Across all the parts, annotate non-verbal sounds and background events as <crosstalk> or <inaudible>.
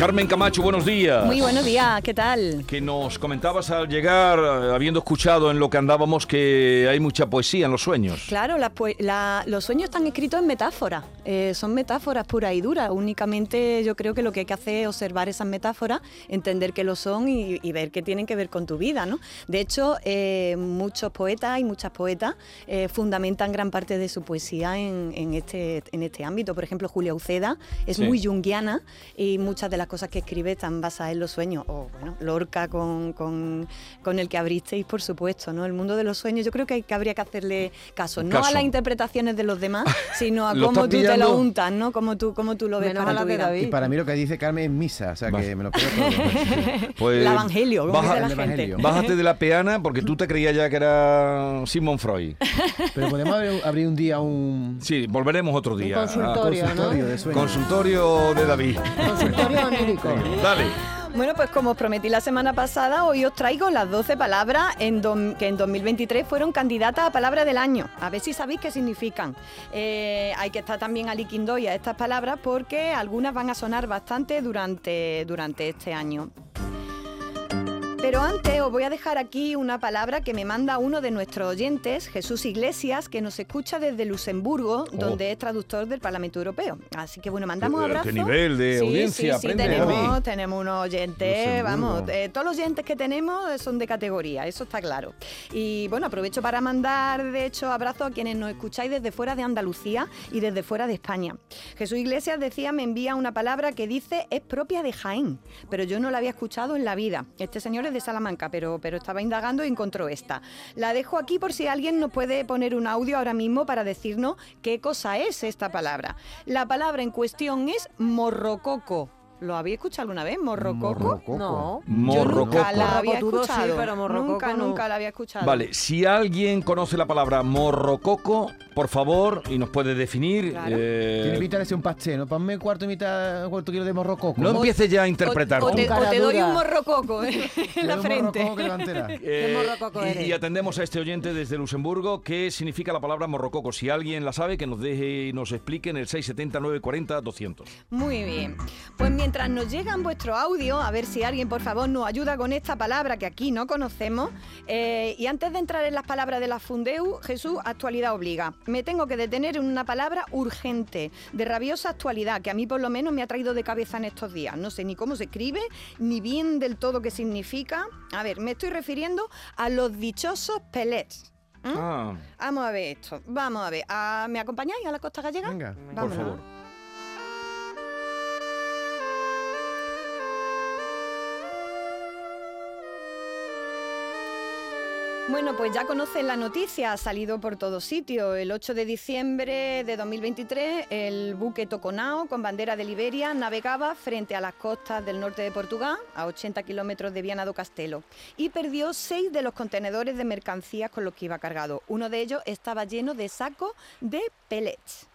Carmen Camacho, buenos días. Muy buenos días, ¿qué tal? Que nos comentabas al llegar, eh, habiendo escuchado en lo que andábamos, que hay mucha poesía en los sueños. Claro, la- los sueños están escritos en metáforas, eh, son metáforas puras y duras. Únicamente yo creo que lo que hay que hacer es observar esas metáforas, entender que lo son y, y ver qué tienen que ver con tu vida. ¿no? De hecho, eh, muchos poetas y muchas poetas eh, fundamentan gran parte de su poesía en, en este, en este ámbito. Por ejemplo, Julia Uceda es Sí. muy junguiana y muchas de las cosas que escribe están basadas en los sueños. O bueno, Lorca con, con, con el que abristeis, por supuesto, ¿no? El mundo de los sueños, yo creo que, hay- que habría que hacerle caso, no Caso. a las interpretaciones de los demás, <laughs> sino a cómo tú te lo untas, ¿no? Cómo tú, cómo tú lo ves Menos para tu de vida. David. Y para mí lo que dice Carmen es misa, o sea que me lo creo todo. Pues, <laughs> El evangelio, como baja- dice la el gente. evangelio. Bájate de la peana porque tú te creías ya que era Simon Freud. <laughs> Pero podemos abrir, abrir un día un Sí, volveremos otro día. Un consultorio, ¿no? consultorio de sueños. Consultorio de David. Dale. Bueno, pues como os prometí la semana pasada, hoy os traigo las 12 palabras en dom- que en 2023 fueron candidatas a palabra del año. A ver si sabéis qué significan. Eh, hay que estar también aliquindo y a estas palabras porque algunas van a sonar bastante durante, durante este año. Pero antes os voy a dejar aquí una palabra que me manda uno de nuestros oyentes, Jesús Iglesias, que nos escucha desde Luxemburgo, Oh. donde es traductor del Parlamento Europeo. Así que bueno, mandamos abrazos. qué nivel de Sí, audiencia Sí, sí, tenemos, tenemos unos oyentes, vamos, eh, todos los oyentes que tenemos son de categoría, eso está claro. Y bueno, aprovecho para mandar, de hecho, abrazos a quienes nos escucháis desde fuera de Andalucía y desde fuera de España. Jesús Iglesias decía, me envía una palabra que dice es propia de Jaén, pero yo no la había escuchado en la vida. Este señor es de Salamanca, pero, pero estaba indagando y encontró esta. La dejo aquí por si alguien nos puede poner un audio ahora mismo para decirnos qué cosa es esta palabra. La palabra en cuestión es morrococo. ¿Lo habéis escuchado alguna vez? ¿Morrococo? Morrococo. No. Yo Morrococo. nunca la había sí, escuchado. pero morrococo nunca, no. nunca la había escuchado. Vale, si alguien conoce la palabra morrococo, por favor, y nos puede definir. Claro. eh, ser un pastel, ¿no? Ponme cuarto y mitad, cuarto kilo de morrococo. no empieces ya a interpretar. O, o te, tú. o te doy un morrococo eh, en la frente. <laughs> Eh, ¿Qué morrococo y, y atendemos a este oyente desde Luxemburgo. ¿Qué significa la palabra morrococo? Si alguien la sabe, que nos deje y nos explique en el 670 940 200. Muy bien. Pues mientras nos llegan vuestro audio, a ver si alguien por favor nos ayuda con esta palabra que aquí no conocemos. eh, y antes de entrar en las palabras de la Fundeu, Jesús, actualidad obliga. Me tengo que detener en una palabra urgente, de rabiosa actualidad, que a mí por lo menos me ha traído de cabeza en estos días. No sé ni cómo se escribe, ni bien del todo qué significa. A ver, me estoy refiriendo a los dichosos pellets. ¿Mm? Ah, Vamos a ver esto. Vamos a ver. Ah, ¿Me acompañáis a la costa gallega? Venga. por favor. Bueno, pues ya conocen la noticia, ha salido por todos sitios. El 8 de diciembre de 2023, el buque Toconao, con bandera de Liberia, navegaba frente a las costas del norte de Portugal, a 80 kilómetros de Viana do Castelo, y perdió seis de los contenedores de mercancías con los que iba cargado. Uno de ellos estaba lleno de sacos de pellets.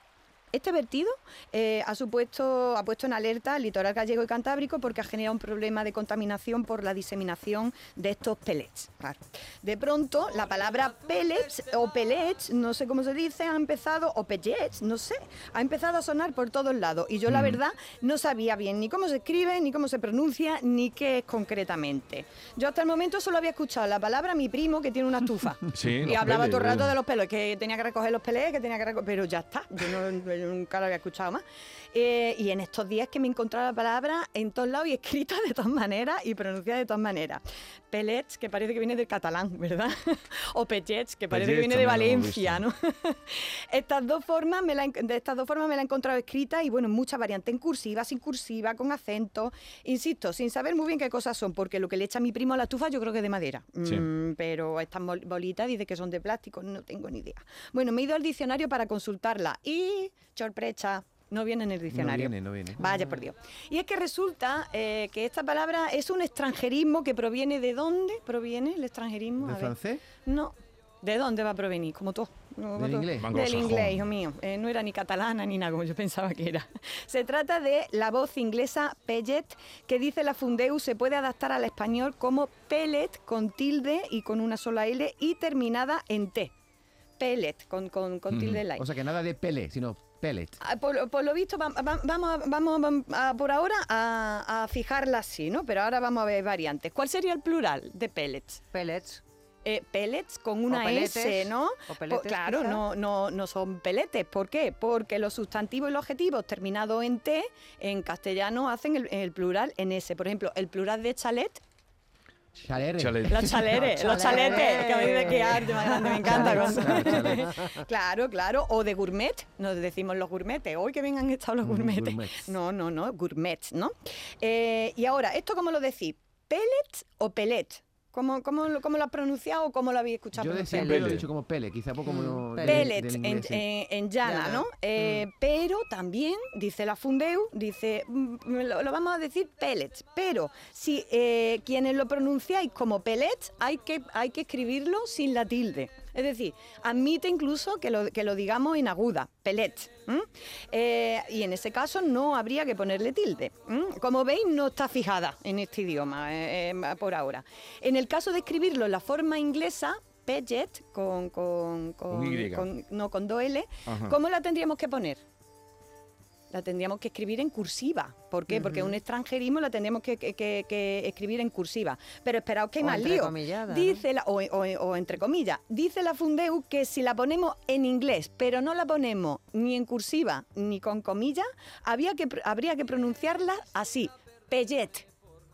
Este vertido eh, ha, supuesto, ha puesto en alerta al litoral gallego y cantábrico porque ha generado un problema de contaminación por la diseminación de estos pellets. Claro. De pronto, la palabra pellets o pellets, no sé cómo se dice, ha empezado, o pellets, no sé, ha empezado a sonar por todos lados. Y yo, la verdad, no sabía bien ni cómo se escribe, ni cómo se pronuncia, ni qué es concretamente. Yo hasta el momento solo había escuchado la palabra mi primo que tiene una estufa. <laughs> Sí, y hablaba pellets, todo el rato eh. de los pelos, que tenía que recoger los pelés, que tenía que recoger, pero ya está, yo, no- yo nunca lo había escuchado más. Eh, y en estos días que me he encontrado la palabra en todos lados y escrita de todas maneras y pronunciada de todas maneras. Pellets, que parece que viene del catalán, ¿verdad? <laughs> o pellets, que parece que viene de Valencia, ¿no? <laughs> estas dos formas me la, he- de estas dos formas me la he encontrado escrita y bueno, en muchas variantes, en cursiva, sin cursiva, con acento, insisto, sin saber muy bien qué cosas son, porque lo que le echa mi primo a la estufa yo creo que es de madera, Sí. Mm, pero estas bol- bolitas dice que son de plástico, no tengo ni idea. Bueno, me he ido al diccionario para consultarla y, sorpresa, no viene en el No diccionario. viene, no viene. Vaya por Dios. Y es que resulta eh, que esta palabra es un extranjerismo que proviene de dónde proviene el extranjerismo. ¿De A ver. francés? No. ¿De dónde va a provenir? Como todo. No, ¿Del no, inglés? Del inglés, hijo mío. Eh, no era ni catalana ni nada como yo pensaba que era. <laughs> Se trata de la voz inglesa pellet, que dice la Fundeu se puede adaptar al español como pellet con tilde y con una sola L y terminada en T. Pellet con, con, con tilde. O sea que nada de pele, sino pellet. Ah, Por, por lo visto, vam- vam- vamos, a- vamos, vam- a- por ahora a, a fijarla así, ¿no? Pero ahora vamos a ver variantes. ¿Cuál sería el plural de pellets? Pellets. Eh, pellets con una peletes, S, ¿no? o claro, quizá. no, no, no son peletes. ¿Por qué? Porque los sustantivos y los adjetivos terminados en T en castellano hacen el, el plural en S. Por ejemplo, el plural de chalet, Chalere. Los chaleres, los Los chaletes, que me dice que arte más grande, me encanta. <laughs> Claro, claro. O de gourmet, nos decimos los gourmetes. Hoy que bien han estado los Mm, gourmetes. gourmets. No, no, no, gourmets, ¿no? Eh, y ahora, ¿esto cómo lo decís? ¿Pellets o pellet? ¿Cómo, cómo, lo- cómo lo has pronunciado o cómo lo habéis escuchado Yo de pronunciar? siempre lo he Pele. dicho como pele, quizá poco como Mm, del- Pellets del en, inglés, sí. en- en llana. ¿no? Eh, Pero también, dice la Fundeu, dice, mm, lo, lo vamos a decir pellets, pero si eh, quienes lo pronunciáis como pellets, hay que, hay que escribirlo sin la tilde. Es decir, admite incluso que lo, que lo digamos en aguda, pellets. ¿m? Eh, y en ese caso no habría que ponerle tilde. ¿m? Como veis, no está fijada en este idioma eh, eh, por ahora. En el caso de escribirlo en la forma inglesa, Pellet, con, con, con- Con Y. con- no, con dos L, Ajá. ¿cómo la tendríamos que poner? La tendríamos que escribir en cursiva. ¿Por qué? Porque un extranjerismo la tendríamos que, que- que- que escribir en cursiva. Pero esperaos que hay O más lío. Dice la, o, o- o entre comillas. Dice la Fundeu que si la ponemos en inglés, pero no la ponemos ni en cursiva ni con comillas, había que, habría que pronunciarla así. Pellet.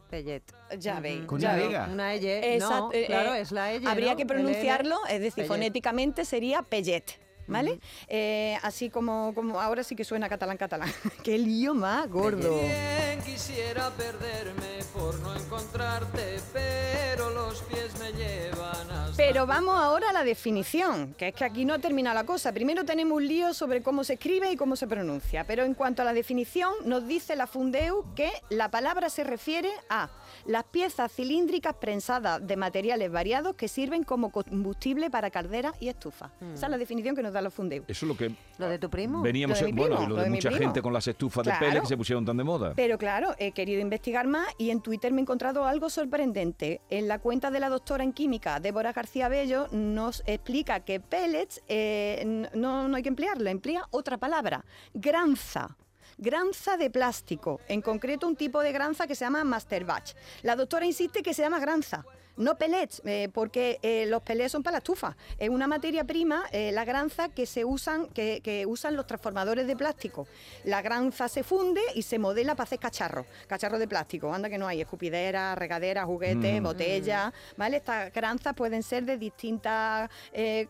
Pellet. Ya veis. Con ya Y. veis. Una L. Exacto, No, eh, claro, eh, es la L. Habría ¿no? que pronunciarlo, es decir, Pellet. fonéticamente sería pellet. ¿Vale? Eh, así como, como ahora sí que suena catalán catalán. <laughs> Qué lío más gordo. Bien quisiera perderme por no encontrarte, pero los pies me llevan hasta Pero vamos ahora a la definición, que es que aquí no termina la cosa. Primero tenemos un lío sobre cómo se escribe y cómo se pronuncia, pero en cuanto a la definición, nos dice la Fundeu que la palabra se refiere a las piezas cilíndricas prensadas de materiales variados que sirven como combustible para calderas y estufas. Esa es la definición que nos da la Fundeu. Eso es lo que ¿Lo de tu primo? veníamos, Lo de mi bueno, primo, y lo lo de mucha primo. gente con las estufas de pele que se pusieron tan de moda. Pero claro, he querido investigar más y en Twitter me he encontrado algo sorprendente. En la cuenta de la doctora en química, Débora García Bello, nos explica que pellets eh, no, no hay que emplearla, emplea otra palabra, granza. Granza de plástico, en concreto un tipo de granza que se llama master batch. La doctora insiste que se llama granza, no pellets, eh, porque eh, los pellets son para la estufa. Es una materia prima, eh, la granza, que se usan, que, que usan los transformadores de plástico. La granza se funde y se modela para hacer cacharros, cacharros de plástico. Anda que no hay escupideras, regaderas, juguetes, botellas, ¿vale? Estas granzas pueden ser de distintas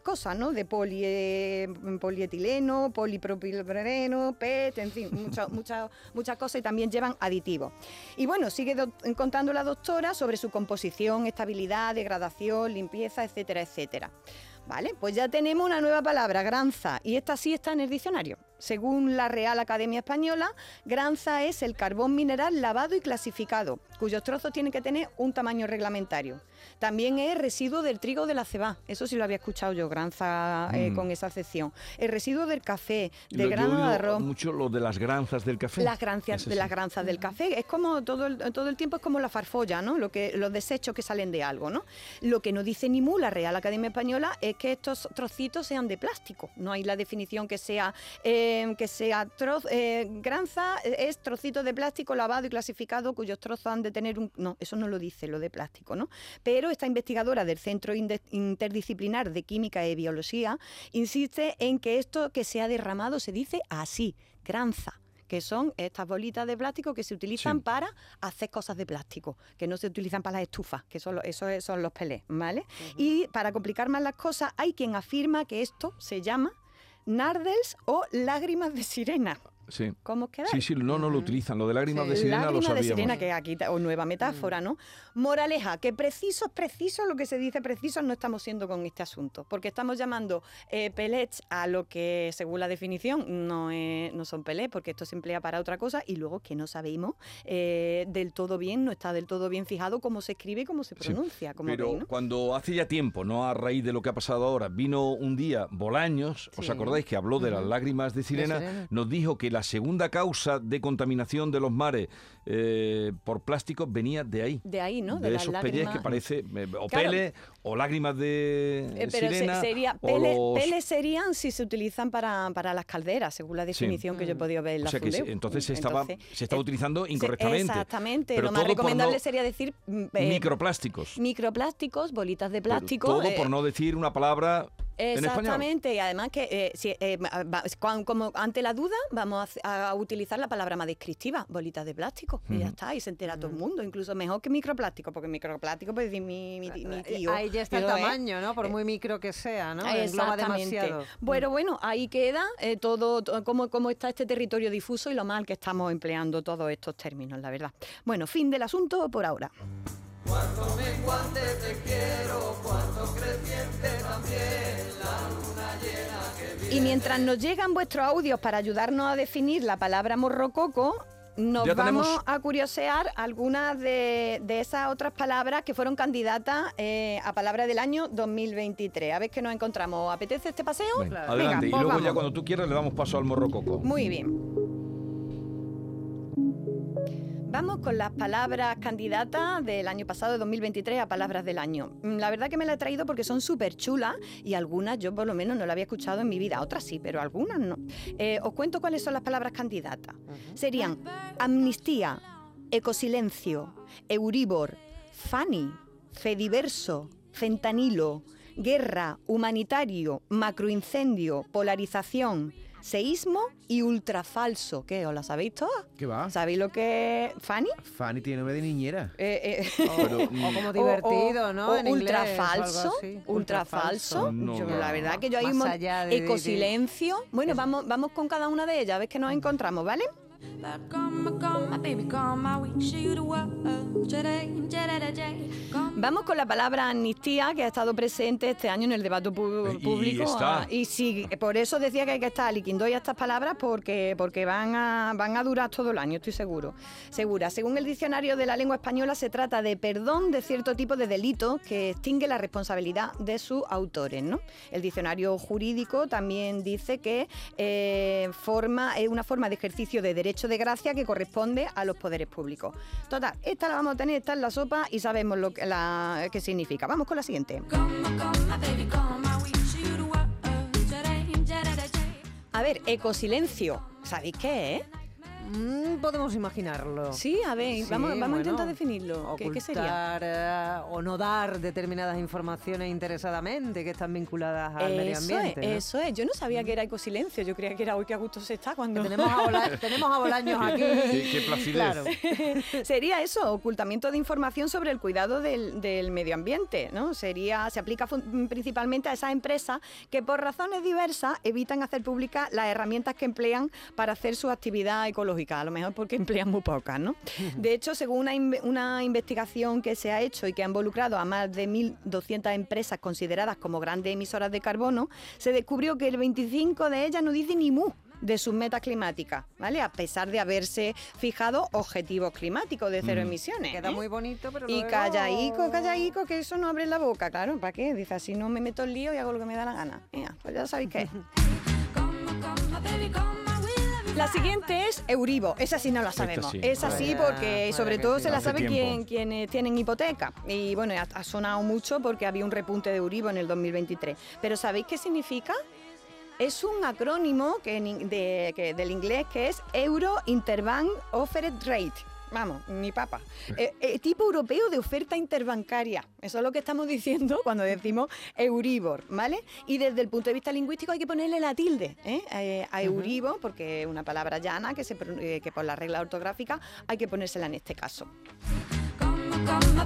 cosas, ¿no? De poli, polietileno, polipropileno, PET, en fin, muchas <laughs> muchas muchas cosas y también llevan aditivos. Y bueno, sigue do- contando la doctora sobre su composición, degradación, limpieza, etcétera, etcétera. Vale, pues ya tenemos una nueva palabra, granza, y esta sí está en el diccionario. Según la Real Academia Española, granza es el carbón mineral lavado y clasificado, cuyos trozos tienen que tener un tamaño reglamentario. También es residuo del trigo de la cebada, eso sí lo había escuchado yo, granza eh, Mm. con esa acepción. El residuo del café, del grano de arroz. mucho lo de las granzas del café. Las granzas, de las granzas del café, es como todo el, todo el tiempo es como la farfolla, ¿no? Lo que, los desechos que salen de algo, ¿no? Lo que no dice ni mu la Real Academia Española es que estos trocitos sean de plástico. No hay la definición que sea eh, que sea troz, eh, granza es trocito de plástico lavado y clasificado cuyos trozos han de tener un no, eso no lo dice lo de plástico, ¿no? Pero esta investigadora del Centro Interdisciplinar de Química y Biología insiste en que esto que se ha derramado se dice así, granza que son estas bolitas de plástico que se utilizan Sí. para hacer cosas de plástico, que no se utilizan para las estufas, que son, lo- eso es- son los pelés, ¿vale? Y para complicar más las cosas, hay quien afirma que esto se llama nardels o lágrimas de sirena. Sí. ¿Cómo os quedáis? Sí, sí, no, no lo utilizan. Lo de lágrimas de sirena lo de sabíamos. sirena, que aquí, o nueva metáfora, ¿no? Moraleja, que precisos, precisos, lo que se dice precisos no estamos siendo con este asunto, porque estamos llamando eh, a lo que, según la definición, no, es- no son pellets, porque esto se emplea para otra cosa, y luego que no sabemos eh, del todo bien, no está del todo bien fijado cómo se escribe y cómo se Sí, pronuncia, como Pero veis, ¿no? cuando hace ya tiempo, no a raíz de lo que ha pasado ahora, vino un día Bolaños, ¿os acordáis que habló de las lágrimas de sirena? sirena. Nos dijo que la segunda causa de contaminación de los mares eh, por plástico venía de ahí. De ahí, ¿no? De, esos pellets que parece, eh, o Claro. pele, o lágrimas de Eh, pero se- sería, o pele- los- peles serían si se utilizan para, para las calderas, según la definición que yo he podido ver en O la sea que se- entonces se estaba, Entonces, se estaba eh, utilizando incorrectamente. Exactamente. Pero Lo más recomendable no- sería decir mm, eh, microplásticos. microplásticos, bolitas de Pero plástico. todo eh, por no decir una palabra en. Exactamente, y además que eh, si, eh, va- como ante la duda vamos a, a utilizar la palabra más descriptiva, bolitas de plástico, y ya está, y se entera todo el mundo, incluso mejor que microplástico, porque microplástico puede decir mi, mi, ti- mi tío. Ahí ya está el ¿eh? tamaño, ¿no? Por muy micro que sea, ¿no? Engloba demasiado. Bueno, bueno, ahí queda eh, todo, to- cómo, cómo está este territorio difuso y lo mal que estamos empleando todos estos términos, la verdad. Bueno, fin del asunto por ahora. Cuanto menguante te quiero, cuanto creciente también Y mientras nos llegan vuestros audios para ayudarnos a definir la palabra morrococo, nos Ya vamos tenemos- a curiosear algunas de, de esas otras palabras que fueron candidatas eh, a palabra del año 2023. A ver qué nos encontramos. ¿Apetece este paseo? Venga, Venga, adelante. pues y luego ya cuando tú quieras le damos paso al morrococo. Muy bien. Vamos con las palabras candidatas del año pasado, de 2023, a palabras del año. Mm, La verdad que me la he traído porque son súper chulas y algunas yo por lo menos no la había escuchado en mi vida, otras sí, pero algunas no. Eh, os cuento cuáles son las palabras candidatas. Serían amnistía, ecosilencio, euribor, Fanny, fediverso, fentanilo, guerra, humanitario, macroincendio, polarización, seísmo y ultrafalso. ¿Qué? ¿Os la sabéis todas? ¿Qué va? ¿Sabéis lo que es Fanny? Fanny tiene nombre de niñera. Eh, eh, <laughs> O, Pero, o como o- divertido, o- ¿no? en ultrafalso, ultrafalso. No, Yo, no. la verdad que yo hay Más un mon- allá de- de- de- ecosilencio. Bueno, vamos, vamos con cada una de ellas, a ver qué nos encontramos, ¿vale? Vamos con la palabra amnistía que ha estado presente este año en el debate pu- Y público. está. ah, Y sí, por eso decía que hay que estar liquidando ya estas palabras porque, porque van, a, van a durar todo el año, estoy seguro. Segura. Según el diccionario de la lengua española, se trata de perdón de cierto tipo de delito que extingue la responsabilidad de sus autores. ¿no? El diccionario jurídico también dice que eh, forma, es una forma de ejercicio de derecho de gracia que corresponde a los poderes públicos. Total, esta la vamos a tener, está en la sopa y sabemos lo que, significa. Vamos con la siguiente. A ver, ecosilencio. ¿Sabéis qué es? Mm, podemos imaginarlo. Sí, a ver, Sí, vamos, vamos a intentar definirlo. ¿Qué, qué sería? eh, o no dar determinadas informaciones interesadamente que están vinculadas al medio Eso ambiente. es, ¿no? eso es. Yo no sabía que era ecosilencio. Yo creía que era hoy que a gusto se está cuando. Que tenemos, a Bola- <laughs> tenemos a Bolaños aquí. Qué- qué placidez. Claro. <laughs> Sería eso, ocultamiento de información sobre el cuidado del, del medio ambiente, ¿no? Sería, se aplica principalmente a esas empresas que por razones diversas evitan hacer públicas las herramientas que emplean para hacer su actividad ecológica, a lo mejor porque <laughs> emplean muy pocas, ¿no? De hecho, según una, una investigación que se ha hecho y que ha involucrado a más de 1.200 empresas consideradas como grandes emisoras de carbono, se descubrió que el 25 de ellas no dice ni mu de sus metas climáticas, ¿vale? A pesar de haberse fijado objetivos climáticos de cero emisiones. Queda ¿eh? muy bonito, pero Y callaico, callaico, que eso no abre la boca, claro, ¿para qué? Dice, así no me meto en lío y hago lo que me da la gana. Mira, pues ya sabéis qué <laughs> La siguiente es Euribo, esa sí no la sabemos. sí, esa sí vaya, porque sobre todo sí. se la Hace sabe tiempo. quien, quienes tienen hipoteca. Y bueno, ha, ha sonado mucho porque había un repunte de Euribo en el 2023. Pero ¿sabéis qué significa? Es un acrónimo que en in- de- que- del inglés que es Euro Interbank Offered Rate. Vamos, mi papa. Eh, eh, tipo europeo de oferta interbancaria. Eso es lo que estamos diciendo cuando decimos Euribor, ¿vale? Y desde el punto de vista lingüístico hay que ponerle la tilde ¿eh? Eh, a Euribor, porque es una palabra llana que, se, eh, que por la regla ortográfica hay que ponérsela en este caso. Uh, uh,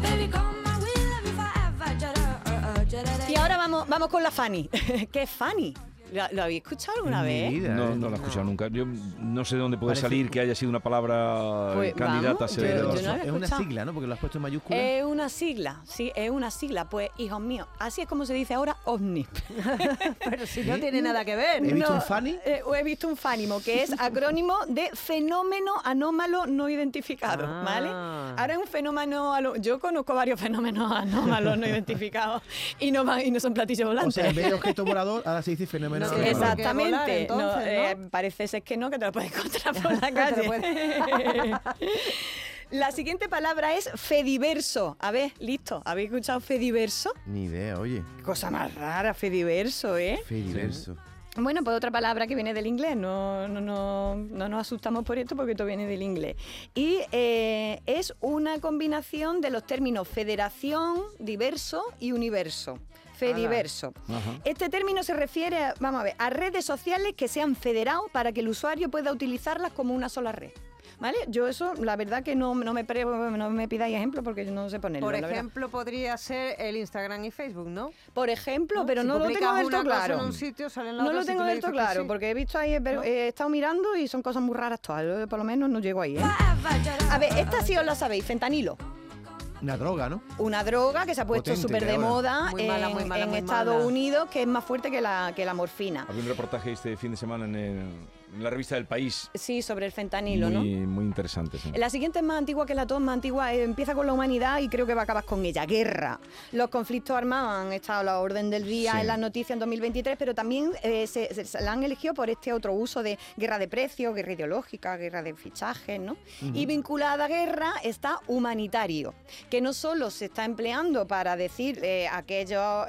Y ahora vamos, vamos con la Fanny. <laughs> ¿Qué es Fanny? ¿Lo, lo habéis escuchado alguna vez? vida, No, ¿eh? no lo he escuchado nunca. Yo no sé de dónde puede Parece- salir que haya sido una palabra Pues candidata vamos, a ser. yo- Pero yo no había es una sigla, ¿no? Porque lo has puesto en mayúscula. Es una sigla, sí, es una sigla. Pues, hijos míos, así es como se dice ahora ovni. <laughs> Pero si no tiene nada que ver. He visto No, un Fanny. eh, o he visto un fánimo, que es acrónimo de fenómeno anómalo no identificado, Ah. ¿vale? Ahora es un fenómeno, yo conozco varios fenómenos anómalos no identificados y no, y no son platillos O volantes. sea, en vez de objeto <laughs> volador, ahora se dice fenómeno. No qué Exactamente. volar, entonces, no, ¿no? eh, parece ser que no, que te lo puedes encontrar por <laughs> la calle. <laughs> la siguiente palabra es fediverso. A ver, listo. ¿Habéis escuchado fediverso? Ni idea, oye. Cosa más rara, fediverso, ¿eh? Fediverso. Bueno, pues otra palabra que viene del inglés, no, no, no, no nos asustamos por esto porque esto viene del inglés. Y eh, es una combinación de los términos federación, diverso y universo. Fediverso. Ajá. Este término se refiere, a- vamos a ver, a redes sociales que se han federado para que el usuario pueda utilizarlas como una sola red. ¿Vale? Yo eso, la verdad que no, no, me, pre- no me pidáis ejemplo porque yo no sé ponerlo. Por ejemplo, podría ser el Instagram y Facebook, ¿no? Por ejemplo, pero Si no lo tengo del todo claro. en un sitio, sale en la No otra lo tengo del todo claro, sí. porque he visto ahí, he estado mirando y son cosas muy raras todas. Yo, Por lo menos no llego ahí. ¿eh? A ver, esta sí os la sabéis, fentanilo. Una droga, ¿no? Una droga que se ha puesto súper de moda Muy en, mala, muy mala, en muy Estados mala. Unidos, que es más fuerte que la, que la morfina. Había un reportaje este fin de semana en, el- en la revista del País. Sí, sobre el fentanilo, ¿no? muy, muy interesante. sí. La siguiente es más antigua que la tos, más antigua, eh, empieza con la humanidad y creo que va a acabar con ella. Guerra. Los conflictos armados han estado a la orden del día Sí. en las noticias en 2023, pero también eh, se, se- se la han elegido por este otro uso de guerra de precios, guerra ideológica, guerra de fichajes, ¿no? Y vinculada a guerra está humanitario, que no solo se está empleando para decir eh, aquello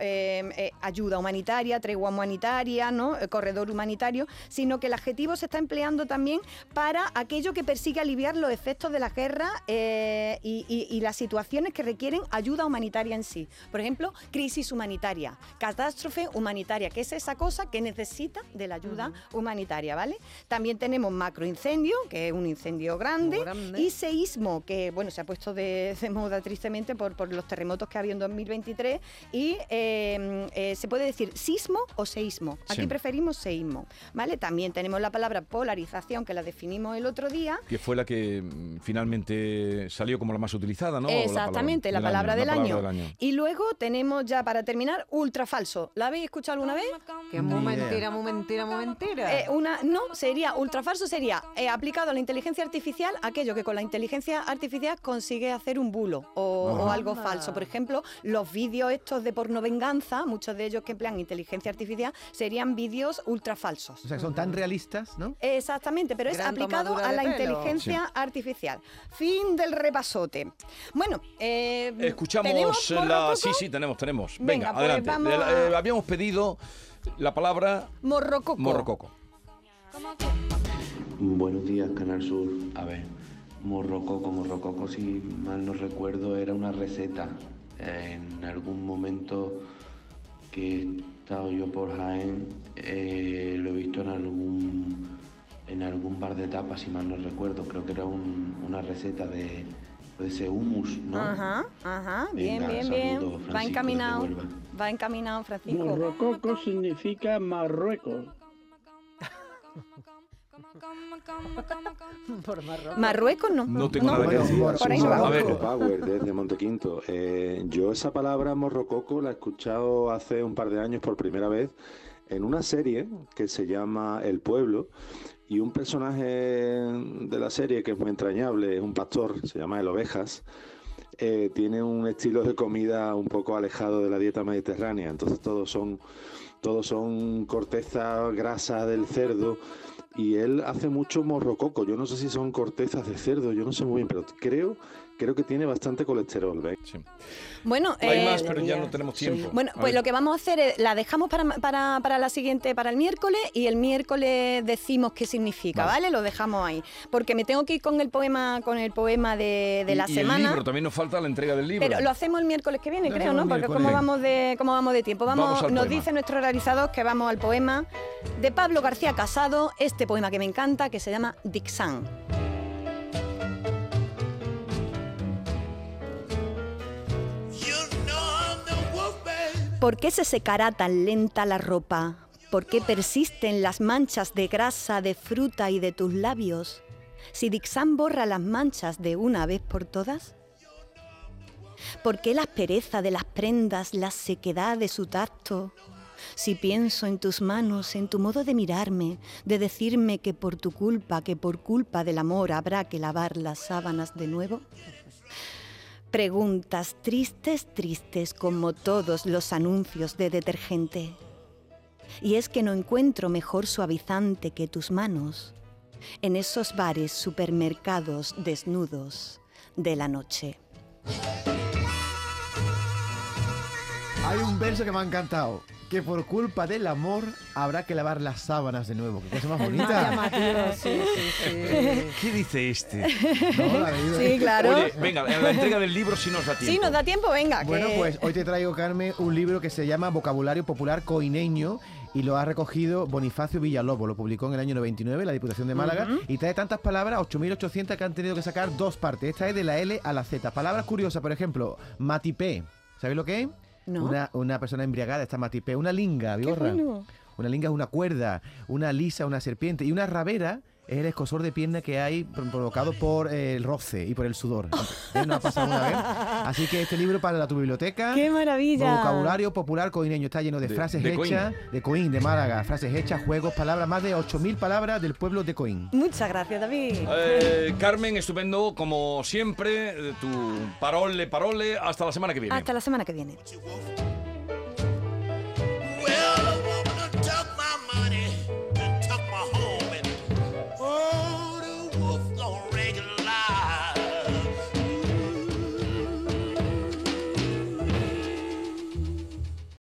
ayuda humanitaria, tregua humanitaria, ¿no? Corredor humanitario, sino que el adjetivo se está empleando también para aquello que persigue aliviar los efectos de la guerra eh, y, y- y las situaciones que requieren ayuda humanitaria en sí. Por ejemplo, crisis humanitaria, catástrofe humanitaria, que es esa cosa que necesita de la ayuda humanitaria, ¿vale? También tenemos macroincendio, que es un incendio grande, y seísmo, que bueno, se ha puesto de, de moda tristemente por, por los terremotos que ha habido en 2023, y eh, eh, se puede decir sismo o seísmo. Aquí Sí. preferimos seísmo, ¿vale? También tenemos la palabra polarización, que la definimos el otro día, Que fue la que mm, finalmente salió como la más utilizada, ¿no? Exactamente, la palabra, del, año, año. la palabra del año. Y luego tenemos ya para terminar ultrafalso. ¿La habéis escuchado alguna vez? Que muy mentira, muy mentira, muy mentira. Eh, una, no, sería ultrafalso sería eh, aplicado a la inteligencia artificial aquello que con la inteligencia artificial consigue hacer un bulo o, o algo falso. Por ejemplo, los vídeos estos de porno venganza, muchos de ellos que emplean inteligencia artificial, serían vídeos ultrafalsos. O sea, que son tan realistas, ¿no? Exactamente, pero es aplicado a la pelo. inteligencia artificial. Fin del repasote. Bueno, eh, Escuchamos ¿tenemos la... Sí, sí, tenemos, tenemos. Venga, Venga, pues adelante. vamos a- eh, habíamos pedido la palabra Morrococo. morrococo. Buenos días, Canal Sur. A ver, morrococo, morrococo, si mal no recuerdo, era una receta. En algún momento que estado yo por Jaén, eh, lo he visto en algún, en algún bar de tapas, si mal no recuerdo. Creo que era un- una receta de, de ese hummus, ¿no? Ajá, ajá, bien, Venga, bien, bien. Francisco, Va encaminado. Va encaminado, Francisco. Morrococo significa Marruecos. <laughs> Por Marruecos. Marruecos no. No tengo nada que decir. por ahí no va. A ver, Power desde Montequinto. Eh, yo esa palabra morrococo la he escuchado hace un par de años por primera vez en una serie que se llama El Pueblo y un personaje de la serie que es muy entrañable, es un pastor, se llama El Ovejas. eh, tiene un estilo de comida un poco alejado de la dieta mediterránea, entonces todos son todos son corteza grasa del cerdo y él hace mucho morrococo. Yo no sé si son cortezas de cerdo, yo no sé muy bien, pero creo creo que tiene bastante colesterol. ¿ves? Sí. Bueno, Hay eh, más, pero ya no tenemos tiempo. Bueno, A pues ver. lo que vamos a hacer es, la dejamos para, para, para la siguiente, para el miércoles, y el miércoles decimos qué significa, Vale. ¿vale? Lo dejamos ahí. Porque me tengo que ir con el poema, con el poema de, de Y- la y semana. el libro, también nos falta la entrega del libro. Pero lo hacemos el miércoles que viene, creo, ¿no? Porque cómo vamos de cómo vamos de tiempo. Vamos, nos poema. dice nuestro realizador que vamos al poema de Pablo García Casado, este poema que me encanta, que se llama Dixan. ¿Por qué se secará tan lenta la ropa? ¿Por qué persisten las manchas de grasa de fruta y de tus labios? Si Dixan borra las manchas de una vez por todas. ¿Por qué la aspereza de las prendas, la sequedad de su tacto? Si pienso en tus manos, en tu modo de mirarme, de decirme que por tu culpa, que por culpa del amor habrá que lavar las sábanas de nuevo. Preguntas tristes, tristes como todos los anuncios de detergente. Y es que no encuentro mejor suavizante que tus manos en esos bares, supermercados desnudos de la noche. Hay un verso que me ha encantado. Que por culpa del amor habrá que lavar las sábanas de nuevo. Qué cosa más bonita. sí, sí, sí. <laughs> ¿Qué dice este? No, la. Sí, claro. Oye, venga, en la entrega del libro si nos da tiempo. Sí, nos da tiempo, venga. Bueno, que- pues hoy te traigo, Carmen, un libro que se llama Vocabulario Popular Coineño y lo ha recogido Bonifacio Villalobos. Lo publicó en el año 99 la Diputación de Málaga y trae tantas palabras, 8.800, que han tenido que sacar dos partes. Esta es de la L a la Z. Palabras curiosas, por ejemplo, matipé. ¿Sabéis lo que es? No. Una, una persona embriagada está matipé. Una linga, vigorra. bueno. Una linga es una cuerda, una lisa, una serpiente. Y una rabera es el escosor de pierna que hay pro- provocado por el roce y por el sudor. <laughs> ¿Eh? ¿No ha pasado una vez? Así que este libro para tu biblioteca. ¡Qué maravilla! Vocabulario popular coineño está lleno de, De- frases de Coín. hechas, de Coín, de Málaga, frases hechas, juegos, palabras, más de 8.000 palabras del pueblo de Coín. Muchas gracias, David. Eh, Carmen, estupendo, como siempre, tu parole, parole, hasta la semana que viene. Hasta la semana que viene.